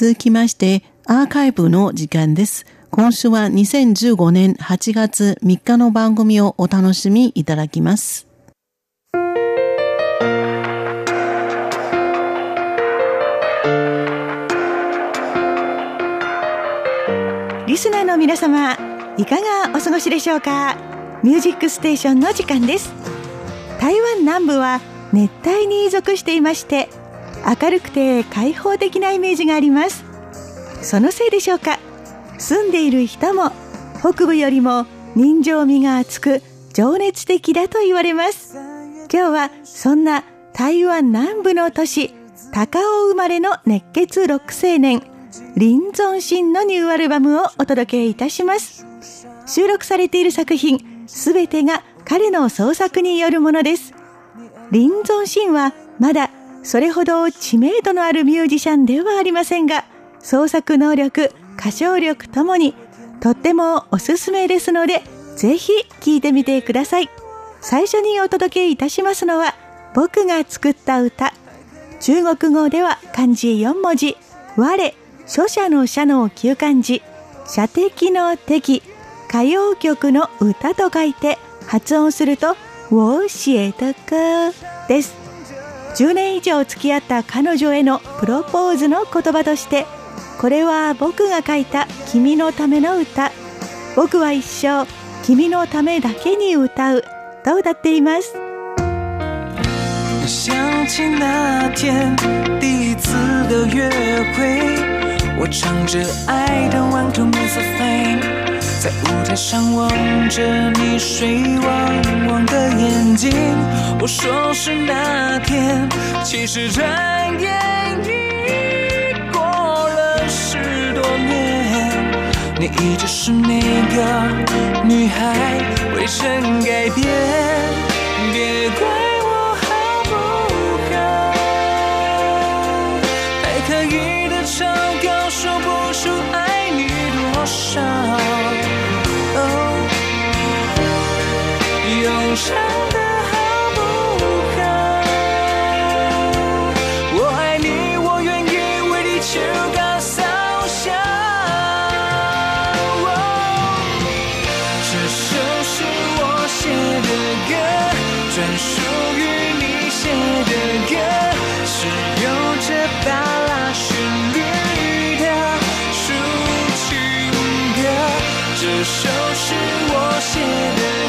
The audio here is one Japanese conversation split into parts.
続きまして、アーカイブの時間です。今週は2015年8月3日の番組をお楽しみいただきます。リスナーの皆様、いかがお過ごしでしょうか？ミュージックステーションの時間です。台湾南部は熱帯に属していまして、明るくて開放的なイメージがあります。そのせいでしょうか。住んでいる人も北部よりも人情味が厚く情熱的だと言われます。今日はそんな台湾南部の都市高尾生まれの熱血ロック青年林存心のニューアルバムをお届けいたします。収録されている作品すべてが彼の創作によるものです。林存心はまだそれほど知名度のあるミュージシャンではありませんが、創作能力、歌唱力ともにとってもおすすめですので、ぜひ聴いてみてください。最初にお届けいたしますのは、僕が作った歌。中国語では漢字4文字、我、書者の社の旧漢字、射的の敵、歌謡曲の歌と書いて発音すると、我写的歌です。10年以上付き合った彼女へのプロポーズの言葉としてこれは僕が書いた君のための歌。僕は一生君のためだけに歌うと歌っています。想起那天第一次的约会我唱着爱的 One Two Three 在舞台上望着你水汪汪的眼？睛，我说是那天，其实转眼已过了十多年，你一直是那个女孩，未曾改变，别怪。专属于你写的歌，是有着巴拉旋律的抒情歌，这首是我写的歌。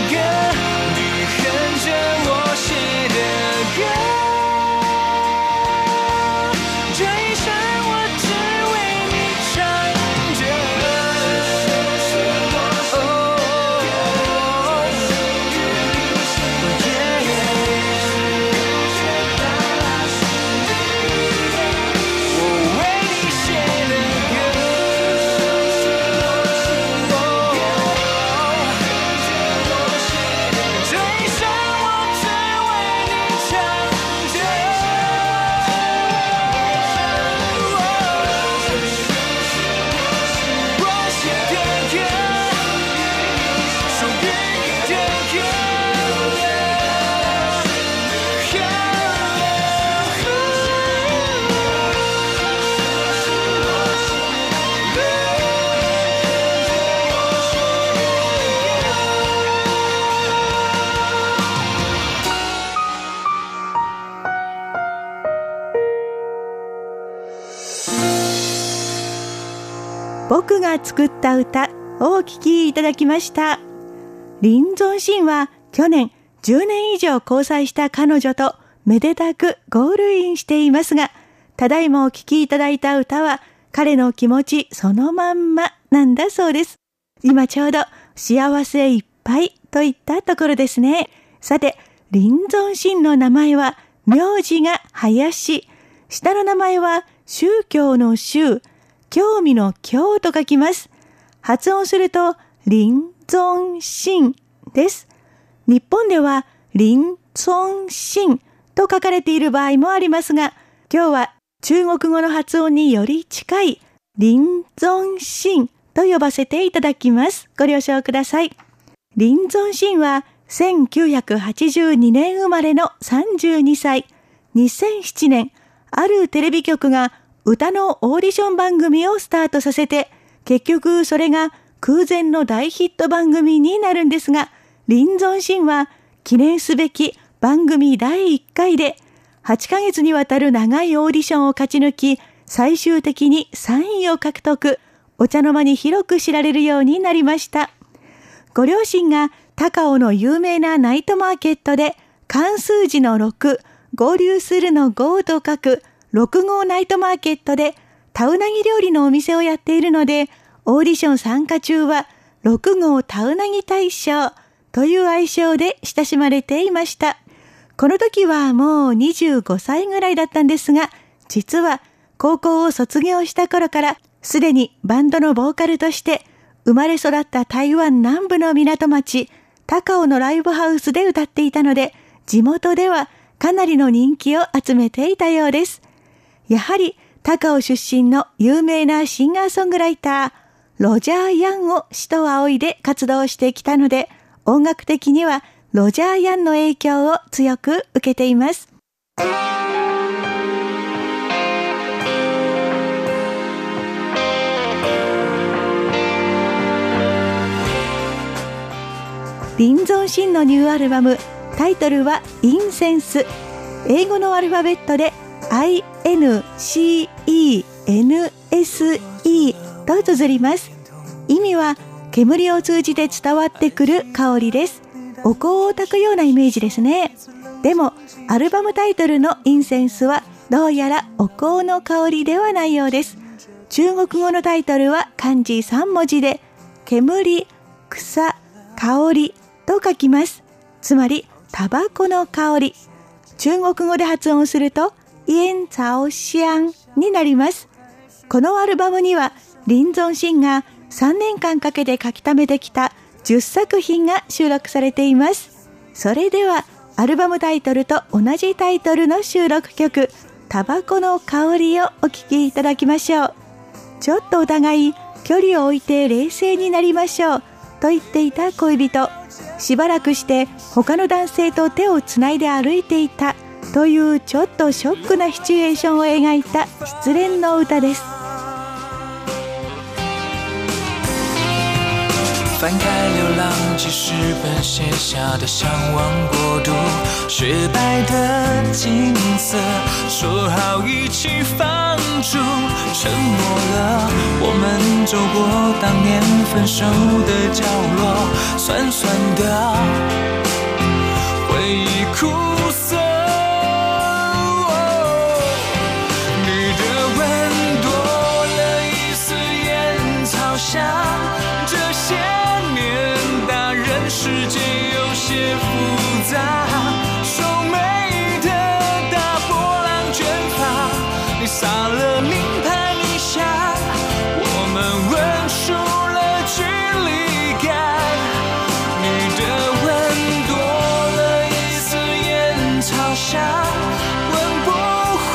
が作った歌をお聴きいただきました。林存心は去年10年以上交際した彼女とめでたくゴールインしていますが、ただいまお聴きいただいた歌は彼の気持ちそのまんまなんだそうです。今ちょうど幸せいっぱいといったところですね。さて、林存心の名前は名字が林、下の名前は宗教の宗、興味の興と書きます。発音すると、林存心です。日本では、林存心と書かれている場合もありますが、今日は中国語の発音により近い、林存心と呼ばせていただきます。ご了承ください。林存心は1982年生まれの32歳。2007年、あるテレビ局が歌のオーディション番組をスタートさせて、結局それが空前の大ヒット番組になるんですが、林存神は記念すべき番組第1回で8ヶ月にわたる長いオーディションを勝ち抜き、最終的に3位を獲得、お茶の間に広く知られるようになりました。ご両親が高尾の有名なナイトマーケットで関数字の6、合流するの5と書く6号ナイトマーケットでタウナギ料理のお店をやっているので、オーディション参加中は6号タウナギ大賞という愛称で親しまれていました。この時はもう25歳ぐらいだったんですが、実は高校を卒業した頃からすでにバンドのボーカルとして生まれ育った台湾南部の港町、高尾のライブハウスで歌っていたので、地元ではかなりの人気を集めていたようです。やはり高尾出身の有名なシンガーソングライター、ロジャー・ヤンを死と仰いで活動してきたので、音楽的にはロジャー・ヤンの影響を強く受けています。林存心のニューアルバムタイトルはインセンス英語のアルファベットで INCENSE と綴ります意味は煙を通じて伝わってくる香りですお香を焚くようなイメージですねでもアルバムタイトルのインセンスはどうやらお香の香りではないようです中国語のタイトルは漢字3文字で煙、草、香りと書きます。つまり、タバコの香り。中国語で発音すると、イエンツァオシアンになります。このアルバムには、林存シンが3年間かけて書き溜めてきた10作品が収録されています。それでは、アルバムタイトルと同じタイトルの収録曲、タバコの香りをお聴きいただきましょう。ちょっとお互い距離を置いて冷静になりましょうと言っていた恋人。しばらくして他の男性と手をつないで歩いていたというちょっとショックなシチュエーションを描いた失恋の歌です。翻开流浪记事本写下的向往国度，雪白的景色，说好一起放逐，沉默了。我们走过当年分手的角落，酸酸的回忆苦世界有些复杂收美的大波浪卷发你撒了名牌理想我们问出了距离感。你的吻多了一丝烟草香吻不回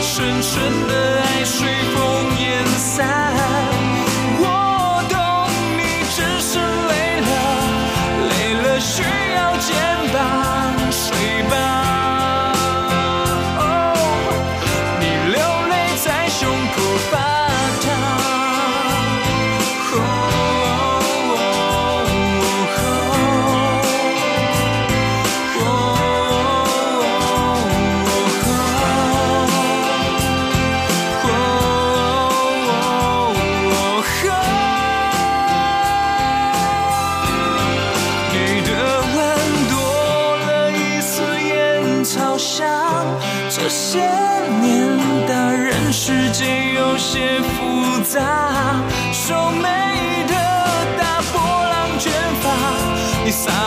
纯纯的爱随风。sabe.